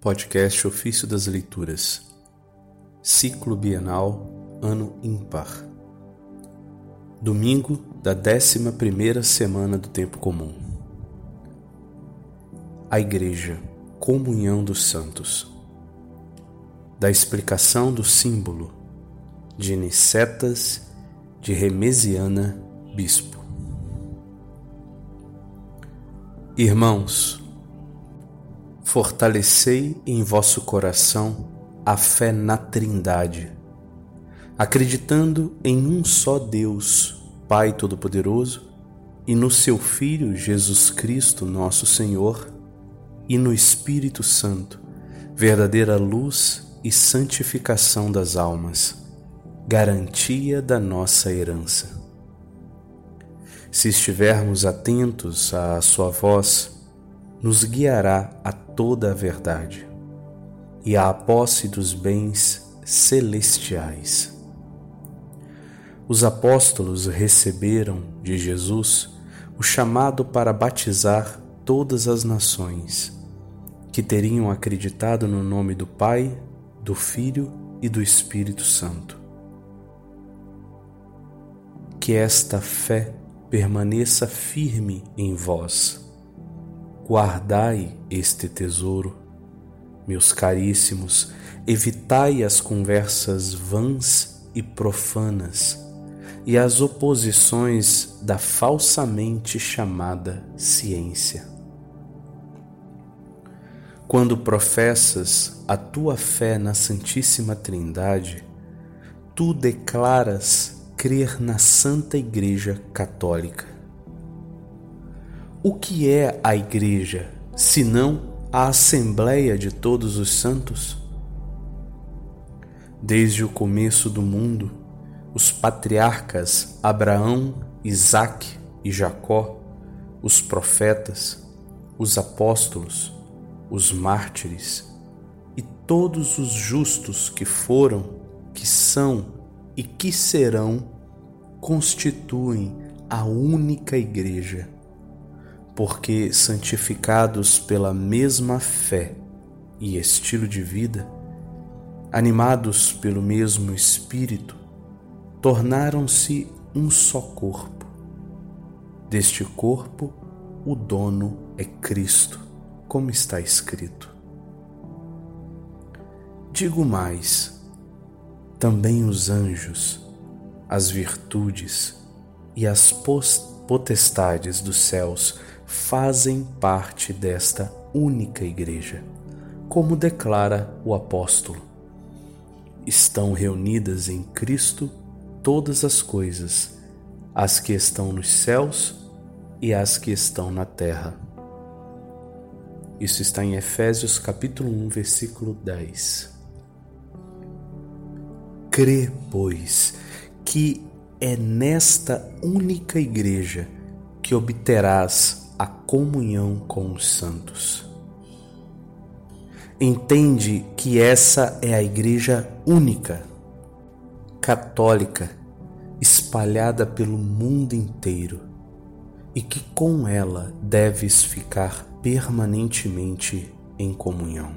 Podcast Ofício das Leituras, Ciclo Bienal, Ano Ímpar. Domingo da 11 primeira semana do Tempo Comum. A Igreja, Comunhão dos Santos. Da explicação do símbolo de Nicetas de Remesiana, Bispo. Irmãos, fortalecei em vosso coração a fé na Trindade, acreditando em um só Deus, Pai Todo-Poderoso, e no seu Filho Jesus Cristo, nosso Senhor, e no Espírito Santo, verdadeira luz e santificação das almas, garantia da nossa herança. Se estivermos atentos à Sua voz, nos guiará a toda a verdade e à posse dos bens celestiais. Os apóstolos receberam de Jesus o chamado para batizar todas as nações que teriam acreditado no nome do Pai, do Filho e do Espírito Santo. Que esta fé permaneça firme em vós guardai este tesouro. Meus caríssimos, evitai as conversas vãs e profanas e as oposições da falsamente chamada ciência. Quando professas a tua fé na Santíssima Trindade, tu declaras crer na Santa Igreja Católica o que é a Igreja, senão a Assembleia de todos os santos? Desde o começo do mundo, os patriarcas Abraão, Isaque e Jacó, os profetas, os apóstolos, os mártires e todos os justos que foram, que são e que serão, constituem a única Igreja porque santificados pela mesma fé e estilo de vida, animados pelo mesmo Espírito, tornaram-se um só corpo. Deste corpo, o dono é Cristo, como está escrito. Digo mais: também os anjos, as virtudes e as potestades dos céus fazem parte desta única igreja, como declara o apóstolo. Estão reunidas em Cristo todas as coisas, as que estão nos céus e as que estão na terra. Isso está em Efésios capítulo 1, versículo 10. Crê, pois, que é nesta única igreja que obterás a comunhão com os santos. Entende que essa é a igreja única, católica, espalhada pelo mundo inteiro e que com ela deves ficar permanentemente em comunhão.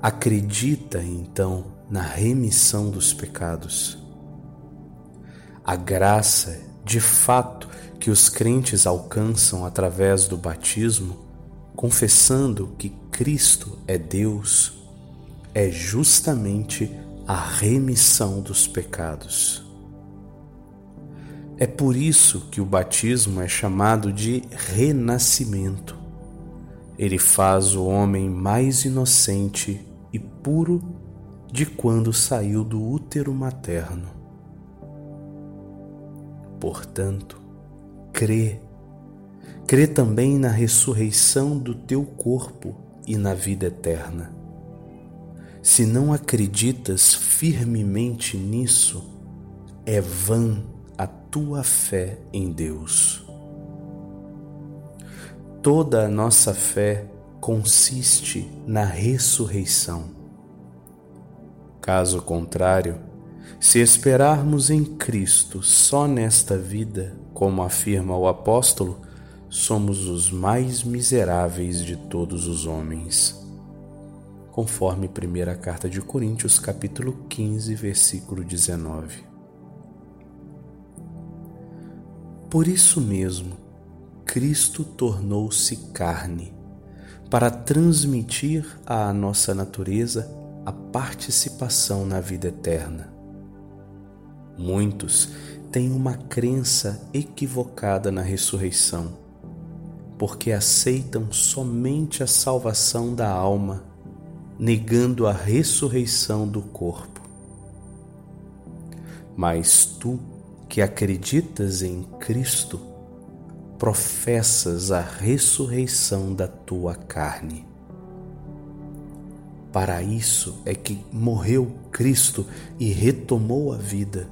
Acredita então na remissão dos pecados. A graça, de fato, que os crentes alcançam através do batismo, confessando que Cristo é Deus, é justamente a remissão dos pecados. É por isso que o batismo é chamado de renascimento. Ele faz o homem mais inocente e puro de quando saiu do útero materno. Portanto, crê. Crê também na ressurreição do teu corpo e na vida eterna. Se não acreditas firmemente nisso, é vã a tua fé em Deus. Toda a nossa fé consiste na ressurreição. Caso contrário, se esperarmos em Cristo só nesta vida, como afirma o apóstolo, somos os mais miseráveis de todos os homens. Conforme primeira carta de Coríntios, capítulo 15, versículo 19. Por isso mesmo, Cristo tornou-se carne, para transmitir à nossa natureza a participação na vida eterna. Muitos têm uma crença equivocada na ressurreição porque aceitam somente a salvação da alma, negando a ressurreição do corpo. Mas tu, que acreditas em Cristo, professas a ressurreição da tua carne. Para isso é que morreu Cristo e retomou a vida,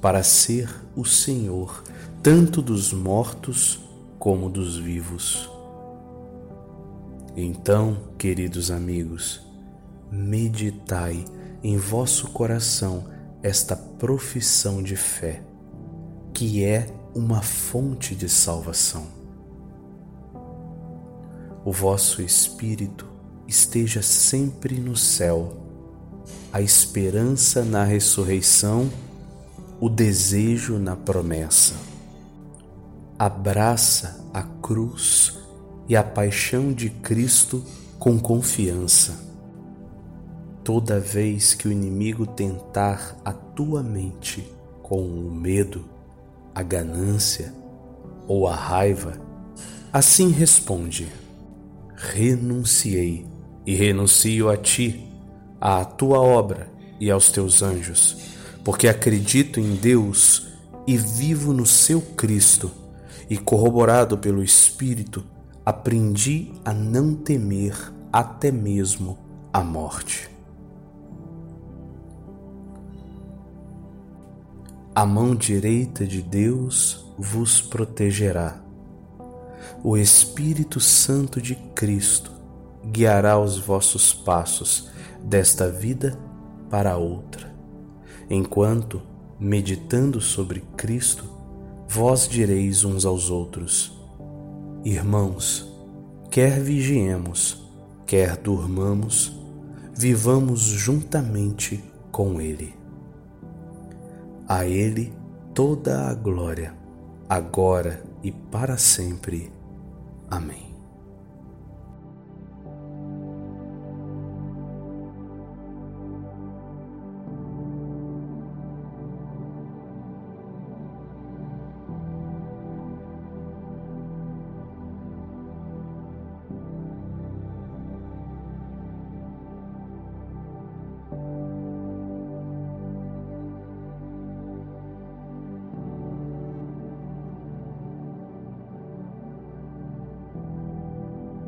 para ser o Senhor tanto dos mortos como dos vivos. Então, queridos amigos, meditai em vosso coração esta profissão de fé, que é uma fonte de salvação. O vosso espírito esteja sempre no céu, a esperança na ressurreição, o desejo na promessa abraça a cruz e a paixão de Cristo com confiança. Toda vez que o inimigo tentar a tua mente com o medo, a ganância ou a raiva, assim responde: Renunciei e renuncio a ti, à tua obra e aos teus anjos, porque acredito em Deus e vivo no seu Cristo e corroborado pelo Espírito, aprendi a não temer até mesmo a morte. A mão direita de Deus vos protegerá. O Espírito Santo de Cristo guiará os vossos passos desta vida para outra, enquanto, meditando sobre Cristo, vós direis uns aos outros: Irmãos, quer vigiemos, quer durmamos, vivamos juntamente com Ele. A Ele toda a glória, agora e para sempre. Amém.